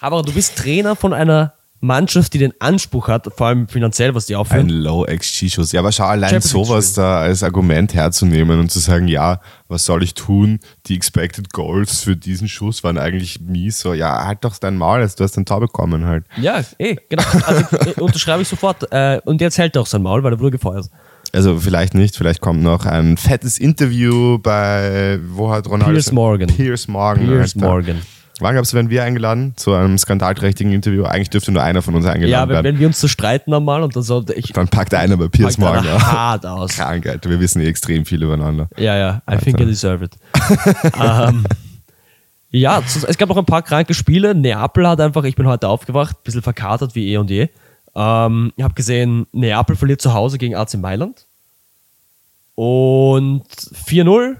Aber du bist Trainer von einer Mannschaft, die den Anspruch hat, vor allem finanziell, was die Ein aufführen. Low-XG-Schuss. Ja, aber schau, allein Champions sowas da als Argument herzunehmen und zu sagen, ja, was soll ich tun? Die Expected Goals für diesen Schuss waren eigentlich mies. So, ja, halt doch dein Maul, also du hast ein Tor bekommen halt. Ja, eh, genau. Also, äh, unterschreibe ich sofort. Äh, und jetzt hält er auch sein Maul, weil er wurde gefeuert. Also vielleicht nicht, vielleicht kommt noch ein fettes Interview bei, wo hat Ronaldo... Piers Morgan. Piers Morgan. Piers. Morgan. Wann gab's, werden wir eingeladen zu einem skandalträchtigen Interview? Eigentlich dürfte nur einer von uns eingeladen Ja, wenn, werden. wenn wir uns so streiten einmal und dann so, ich Dann packt einer bei Piers aus. hart aus. Krank, Alter. Wir wissen eh extrem viel übereinander. Ja, ja, I think I deserve it. ähm, ja, zu- es gab noch ein paar kranke Spiele. Neapel hat einfach, ich bin heute aufgewacht, ein bisschen verkatert wie eh und je. Ähm, ich habe gesehen, Neapel verliert zu Hause gegen AC Mailand. Und 4-0.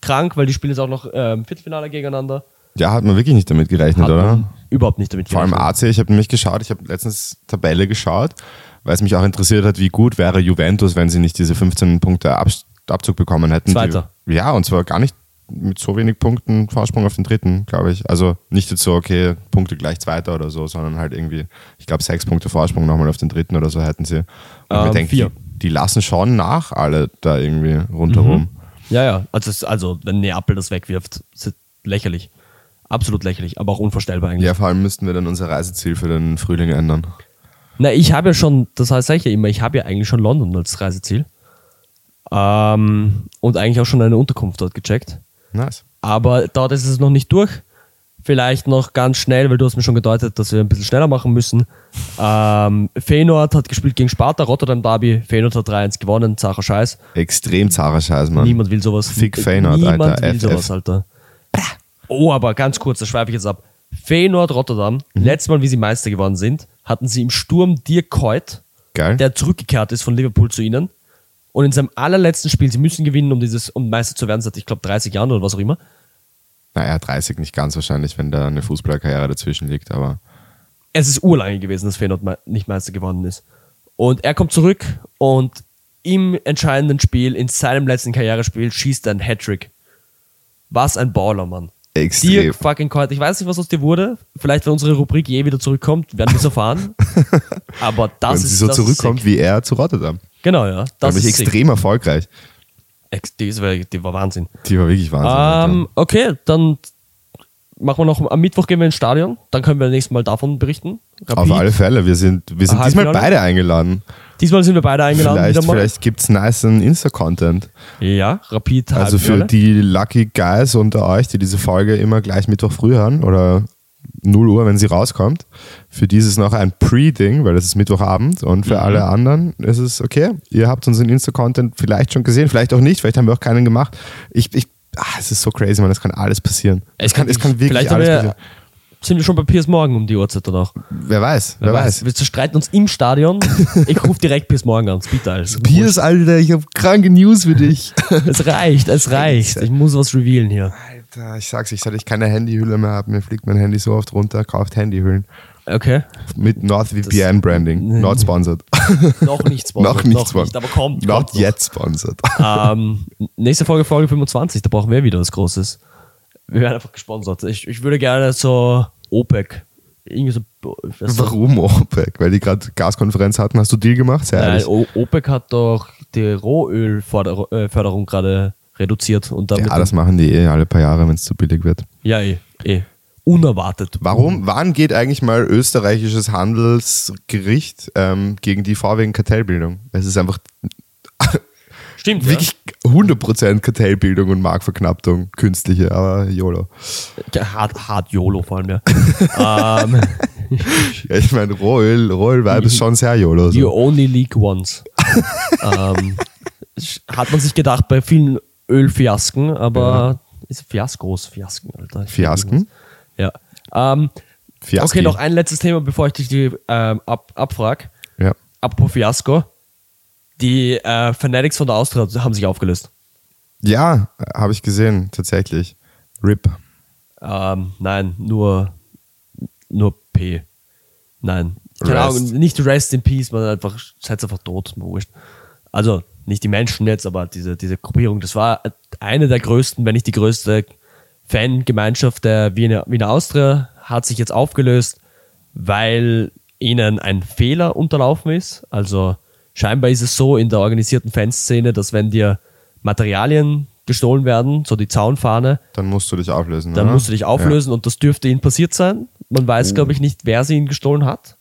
Krank, weil die spielen jetzt auch noch ähm, Viertelfinale gegeneinander. Ja, hat man wirklich nicht damit gerechnet, Hat oder? überhaupt nicht damit Vor allem gerechnet. AC, ich habe nämlich geschaut, ich habe letztens Tabelle geschaut, weil es mich auch interessiert hat, wie gut wäre Juventus, wenn sie nicht diese 15 Punkte Abs- Abzug bekommen hätten. Zweiter. Die, ja, und zwar gar nicht mit so wenig Punkten Vorsprung auf den dritten, glaube ich. Also nicht jetzt so, okay, Punkte gleich Zweiter oder so, sondern halt irgendwie, ich glaube, sechs Punkte Vorsprung nochmal auf den dritten oder so hätten sie. Und Ähm, ich denke, vier. die, die lassen schon nach alle da irgendwie rundherum. Ja, ja. Also, also wenn Neapel das wegwirft, ist lächerlich. Absolut lächerlich, aber auch unvorstellbar eigentlich. Ja, vor allem müssten wir dann unser Reiseziel für den Frühling ändern. Na, ich habe ja schon, das heißt, ich ja immer, ich habe ja eigentlich schon London als Reiseziel. Ähm, und eigentlich auch schon eine Unterkunft dort gecheckt. Nice. Aber dort ist es noch nicht durch. Vielleicht noch ganz schnell, weil du hast mir schon gedeutet, dass wir ein bisschen schneller machen müssen. Ähm, Feyenoord hat gespielt gegen Sparta, Rotterdam Derby. Feyenoord hat 3-1 gewonnen, Zacher Scheiß. Extrem zahrer Scheiß, Mann. Niemand will sowas. Fick Feyenoord, Niemand Alter, will FF. sowas, Alter. Oh, aber ganz kurz, da schweife ich jetzt ab. Feyenoord Rotterdam, Mhm. letztes Mal, wie sie Meister geworden sind, hatten sie im Sturm Dirk Kuyt, Geil. der zurückgekehrt ist von Liverpool zu ihnen. Und in seinem allerletzten Spiel, sie müssen gewinnen, um dieses, um Meister zu werden, seit ich glaube 30 Jahren oder was auch immer. Naja, 30 nicht ganz wahrscheinlich, wenn da eine Fußballerkarriere dazwischen liegt, aber Es ist urlange gewesen, dass Feyenoord nicht Meister geworden ist. Und er kommt zurück und im entscheidenden Spiel, in seinem letzten Karrierespiel, schießt er einen Hattrick. Was ein Baller, Mann. Extrem. Dirk fucking Kuyt. Ich weiß nicht, was aus dir wurde. Vielleicht, wenn unsere Rubrik je wieder zurückkommt, werden wir es erfahren. Aber das wenn ist sie so zurückkommt sick. wie er zu Rotterdam. Genau, ja. Das ist sick. extrem erfolgreich. Ex die, wirklich- die war Wahnsinn. Die war wirklich Wahnsinn. Ähm, okay, dann machen wir noch am Mittwoch gehen wir ins Stadion. Dann können wir nächstes Mal davon berichten. Alter. Auf Rapid. alle Fälle, wir sind, wir sind diesmal beide eingeladen. Diesmal sind wir beide eingeladen. Vielleicht, vielleicht gibt es nice Insta-Content. Ja, Rapid Also für die Lucky Guys unter euch, die diese Folge immer gleich Mittwoch früh hören oder 0 Uhr, wenn sie rauskommt, für die ist es noch ein Pre-Ding, weil das ist Mittwochabend und Mhm. für alle anderen ist es okay. Ihr habt unseren Insta-Content vielleicht schon gesehen, vielleicht auch nicht, vielleicht haben wir auch keinen gemacht. Ich, ich, ah, es ist so crazy, man, es kann alles passieren. Es, kann, es kann wirklich vielleicht haben alles passieren. Sind wir schon bei Piers Morgan um die Uhrzeit oder auch. Wer weiß, wer, weiß. Wir zerstreiten uns im Stadion. ich rufe direkt Piers Morgan an. Bitte, also. Piers, Alter, ich habe kranke News für dich. Es reicht, es reicht. Ich muss was revealen hier. Alter, ich sag's, ich seit ich keine Handyhülle mehr habe, mir fliegt mein Handy so oft runter, kauft Handyhüllen. Okay. Mit NordVPN Branding. Not sponsored. Noch nicht sponsored. noch nicht noch sponsored. nicht, aber kommt. Not kommt noch. yet sponsored. Ähm, nächste Folge, Folge 25, da brauchen wir wieder was Großes. Wir werden einfach gesponsert. Ich, ich würde gerne so OPEC. So. Warum OPEC? Weil die gerade Gaskonferenz hatten. Hast du Deal gemacht? Sehr Nein. O- OPEC hat doch die Rohölförderung äh, gerade reduziert und damit. Ja, das machen die eh alle paar Jahre, wenn es zu billig wird. ja, eh, eh. Unerwartet. Warum? Wann geht eigentlich mal österreichisches Handelsgericht ähm, gegen die wegen Kartellbildung? Es ist einfach Stimmt, wirklich 100% Kartellbildung und Marktverknappung, künstliche, aber YOLO. ja. Hart, hart YOLO vor allem, ja. ähm, Ja, ich meine, Rohöl, Rohöl-Vibe ist schon sehr YOLO. you So. only leak once. ähm, hat man sich gedacht bei vielen Ölfiasken, aber ist Fiaskos, Fiasken, Alter. Fiasken? Ja. Ähm, Fiaski. okay, noch ein letztes Thema, bevor ich dich die, ähm, ab, abfrag. Ja. Apropos Fiasko. Die äh, Fanatics von der Austria haben sich aufgelöst. Ja, habe ich gesehen, tatsächlich. RIP. Ähm, nein, nur, nur P. Nein. Keine Rest. Ahnung, nicht Rest in Peace, man einfach, seid einfach tot, wurscht. Also, nicht die Menschen jetzt, aber diese, diese Gruppierung, das war eine der größten, wenn nicht die größte Fangemeinschaft der Wiener, Wiener Austria, hat sich jetzt aufgelöst, weil ihnen ein Fehler unterlaufen ist. Also, scheinbar ist es so in der organisierten Fanszene, dass wenn dir Materialien gestohlen werden, so die Zaunfahne, Dann musst du dich auflösen. dann oder? musst du dich auflösen und das dürfte ihnen passiert sein. Man weiß, glaube ich, nicht, wer sie ihn gestohlen hat.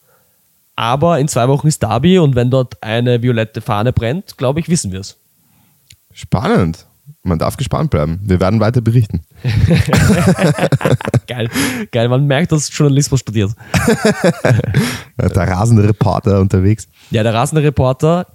Aber in zwei Wochen ist Derby und wenn dort eine violette Fahne brennt, glaube ich, wissen wir es. Ja. Spannend. Man darf gespannt bleiben. Wir werden weiter berichten. Geil, geil. Man merkt, dass Journalismus studiert. Der rasende Reporter unterwegs. Ja, der rasende Reporter.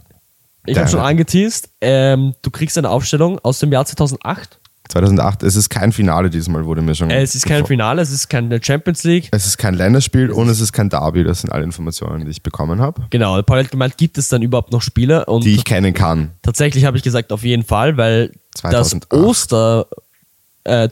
Ich habe schon angeteased. Ähm, du kriegst eine Aufstellung aus dem Jahr 2008. 2008, es ist kein Finale diesmal, wurde mir schon. Äh, Es ist kein Finale, es ist keine Champions League. Es ist kein Länderspiel und es ist kein Derby. Das sind alle Informationen, die ich bekommen habe, Genau, Paul hat gemeint, gibt es dann überhaupt noch Spiele? Und die ich kennen kann. tatsächlich habe ich gesagt, auf jeden Fall, weil 2008. das Oster äh,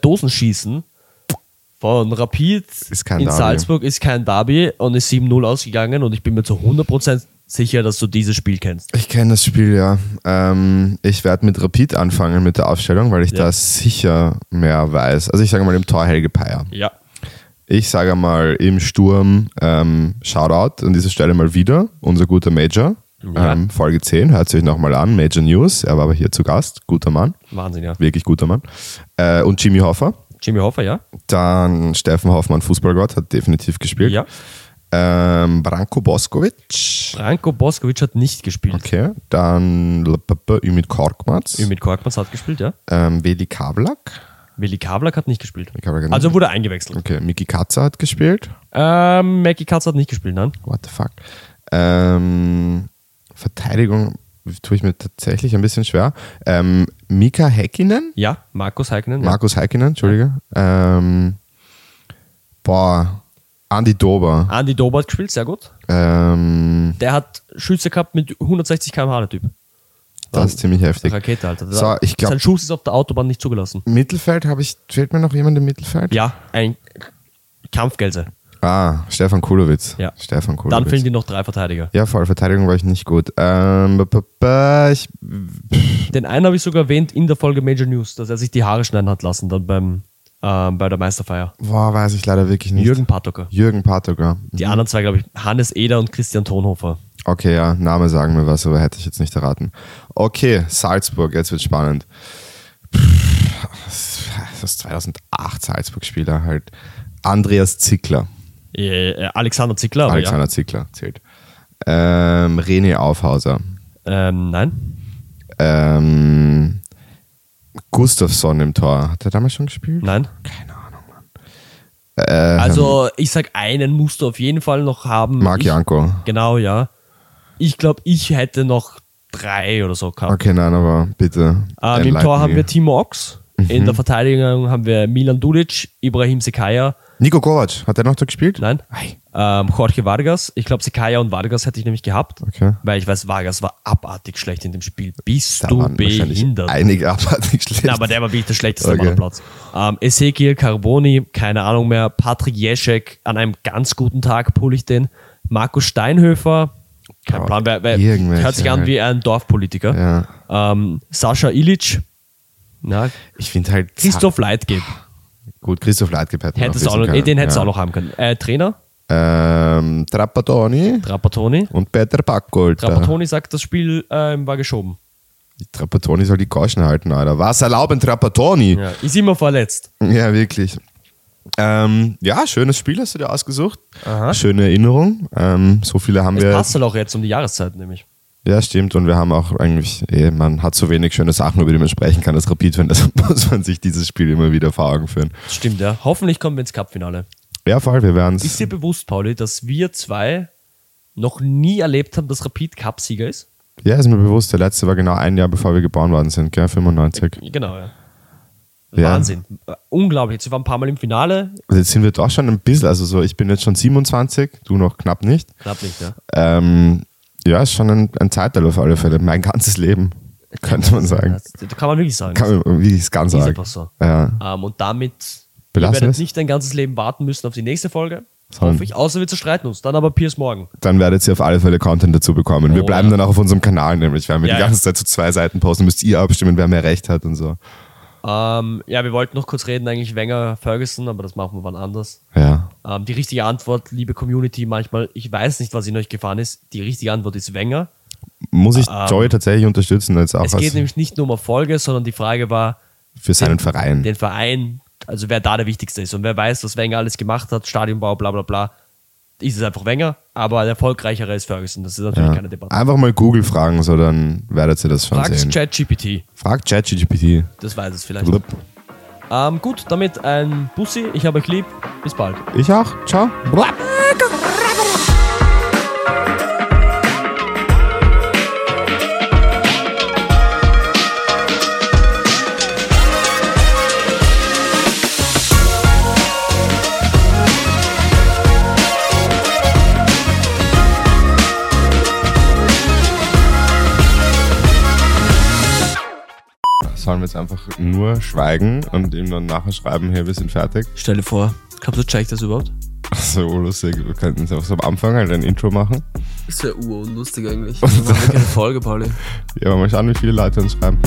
von Rapid Ist kein in. Salzburg ist kein Derby und ist 7-0 ausgegangen und ich bin mir zu 100% sicher, dass du dieses Spiel kennst. Ich kenne das Spiel, ja. Ähm, ich werde mit Rapid anfangen mit der Aufstellung, weil ich Ja. da sicher mehr weiß. Also ich sage mal im Tor Helge Peier. Ja. Ich sage mal im Sturm ähm, Shoutout an dieser Stelle mal wieder, unser guter Major. Ja. Ähm, Folge 10, hört sich nochmal an, Major News. Er war aber hier zu Gast, guter Mann, Wahnsinn, ja. wirklich guter Mann. Äh, und Jimmy Hoffer. Jimmy Hoffer, ja? Dann Steffen Hoffmann, Fußballgott, hat definitiv gespielt. Ja. Ähm, Branko Boskovic. Branko Boskovic hat nicht gespielt. Okay. Dann Ümit Korkmaz. Mit Korkmaz hat gespielt, ja. Ähm, Veli Kablak. Willi Kablak hat nicht gespielt. Kablak hat Also nicht- wurde eingewechselt. Okay, Miki Katzer hat gespielt. Ähm, Mackie Katz hat nicht gespielt, nein. What the fuck? Ähm, Verteidigung tue ich mir tatsächlich ein bisschen schwer. Ähm, Mika Häkkinen? Ja, Markus Heikkinen. Ja. Markus Häkkinen, Entschuldige. Ähm, boah, Andi Dober. Andi Dober hat gespielt, sehr gut. Ähm, Der hat Schütze gehabt mit 160 km/h, der Typ. das ist ziemlich heftig. Rakete, Alter. So, ich glaub- Sein Schuss ist auf der Autobahn nicht zugelassen. Mittelfeld habe ich, fehlt mir noch jemand im Mittelfeld? Ja, ein Kampfgelse. Ah, Stefan Kulowitz. Ja. Stefan Kulowitz. Dann fehlen dir noch drei Verteidiger. ja, voll, Verteidigung war ich nicht gut. Ähm, ich, Den einen habe ich sogar erwähnt in der Folge Major News, dass er sich die Haare schneiden hat lassen, dann beim, ähm, bei der Meisterfeier. boah, weiß ich leider wirklich nicht. Jürgen Patocker. Jürgen Patogar. Die anderen zwei, glaube ich, Hannes Eder und Christian Tonhofer. Okay, ja, Name sagen mir was, aber hätte ich jetzt nicht erraten. Okay, Salzburg, jetzt wird spannend. Pff, Das ist 2008 Salzburg-Spieler halt. Andreas Zickler. Äh, äh, Alexander Zickler, Alexander Zickler zählt. Ähm, René Aufhauser. ja. Ähm, nein. Ähm, Gustafsson im Tor. Hat er damals schon gespielt? Nein. Keine Ahnung, Mann. Ähm, Also, ich sag, einen musst du auf jeden Fall noch haben. Marc Janko. Genau, ja. Ich glaube, ich hätte noch drei oder so gehabt. Okay, nein, aber bitte. Ähm, Im Tor haben wir Timo Ox. In Mhm. der Verteidigung haben wir Milan Dudic, Ibrahim Sekaya, Nico Kovac, hat er noch da gespielt? nein, Ei. ähm, Jorge Vargas. Ich glaube, Sekaya und Vargas hätte ich nämlich gehabt. Okay. Weil ich weiß, Vargas war abartig schlecht in dem Spiel. Bist Da du waren behindert? einige abartig schlecht. Na, aber der war wirklich der schlechteste Okay. Mann am Platz. Ähm, Ezekiel Carboni, keine Ahnung mehr. Patrick Jeschek, an einem ganz guten Tag pulle ich den. Markus Steinhöfer, kein Ja, Plan, wer, irgendwelche hört sich an wie ein Dorfpolitiker. Ja. Ähm, Sascha Ilic, na, Ich finde halt. Christoph Leitgeb, Gut, Christoph Leitgeb hätte hättest auch noch, können. den hättest du ja. auch noch haben können. Äh, Trainer, Ähm, Trapattoni Trapattoni. und Peter Backgold. Trapattoni sagt, das Spiel ähm, war geschoben. Trapattoni soll die Goschen halten, Alter. Was erlauben Trapattoni? Ja, ist immer verletzt. Ja, wirklich. Ähm, ja, schönes Spiel hast du dir ausgesucht. Aha. Schöne Erinnerung. Ähm, so viele haben Es wir. passt halt auch jetzt um die Jahreszeit nämlich. Ja, stimmt. Und wir haben auch eigentlich, eh, man hat so wenig schöne Sachen, über die man sprechen kann, als Rapid-Fan. Deshalb muss man sich dieses Spiel immer wieder vor Augen führen. Stimmt, ja. Hoffentlich kommen wir ins Cup-Finale. Ja, voll, wir werden Ist es. dir bewusst, Pauli, dass wir zwei noch nie erlebt haben, dass Rapid Cup-Sieger ist? Ja, ist mir bewusst. Der letzte war genau ein Jahr, bevor wir geboren worden sind, gell? 95. Genau, ja. Ja. Wahnsinn. Äh, Unglaublich. Sie waren ein paar Mal im Finale. Also jetzt sind wir doch schon ein bisschen, also so, ich bin jetzt schon 27, du noch knapp nicht. Knapp nicht, ja. Ähm, ja, ist schon ein, ein Zeitteil auf alle Fälle. Mein ganzes Leben, könnte man sagen. Das, kann man wirklich sagen. Kann man wirklich ganz Ist sagen. so. Ja. Ähm, und damit Belassen ihr werdet es? nicht ein ganzes Leben warten müssen auf die nächste Folge. Hoffe ich, außer wir zerstreiten uns. Dann aber Piers morgen. Dann werdet ihr auf alle Fälle Content dazu bekommen. Wir Oh, bleiben ja. dann auch auf unserem Kanal, nämlich werden wir Ja, die ganze Zeit zu zwei Seiten posten, müsst ihr abstimmen, wer mehr Recht hat und so. Ähm, ja, wir wollten noch kurz reden, eigentlich Wenger Ferguson, aber das machen wir wann anders. Ja. Ähm, die richtige Antwort, liebe Community, manchmal, ich weiß nicht, was in euch gefahren ist. Die richtige Antwort ist Wenger. Muss ich Ähm, Joy tatsächlich unterstützen, als auch Es geht nämlich nicht nur um Erfolge, sondern die Frage war, für seinen Verein. den Verein, also wer da der Wichtigste ist. Und wer weiß, was Wenger alles gemacht hat, Stadionbau, bla bla bla, ist es einfach Wenger. Aber der erfolgreichere ist Ferguson. Das ist natürlich ja. keine Debatte. Einfach mal Google fragen, so dann werdet ihr das schon Fragt sehen. ChatGPT, Fragt ChatGPT. das weiß es vielleicht. Blub. Ähm, gut, damit ein Bussi. Ich habe euch lieb. Bis bald. Ich auch. Ciao. Blub. sollen wir jetzt einfach nur schweigen und ihm dann nachher schreiben, hey, wir sind fertig? Stell dir vor, glaubst du, checkt das überhaupt? So lustig, wir könnten es einfach so am Anfang halt ein Intro machen. Das wäre urunlustig eigentlich. Das war wirklich eine Folge, Pauli. Ja, aber mal schauen, wie viele Leute uns schreiben.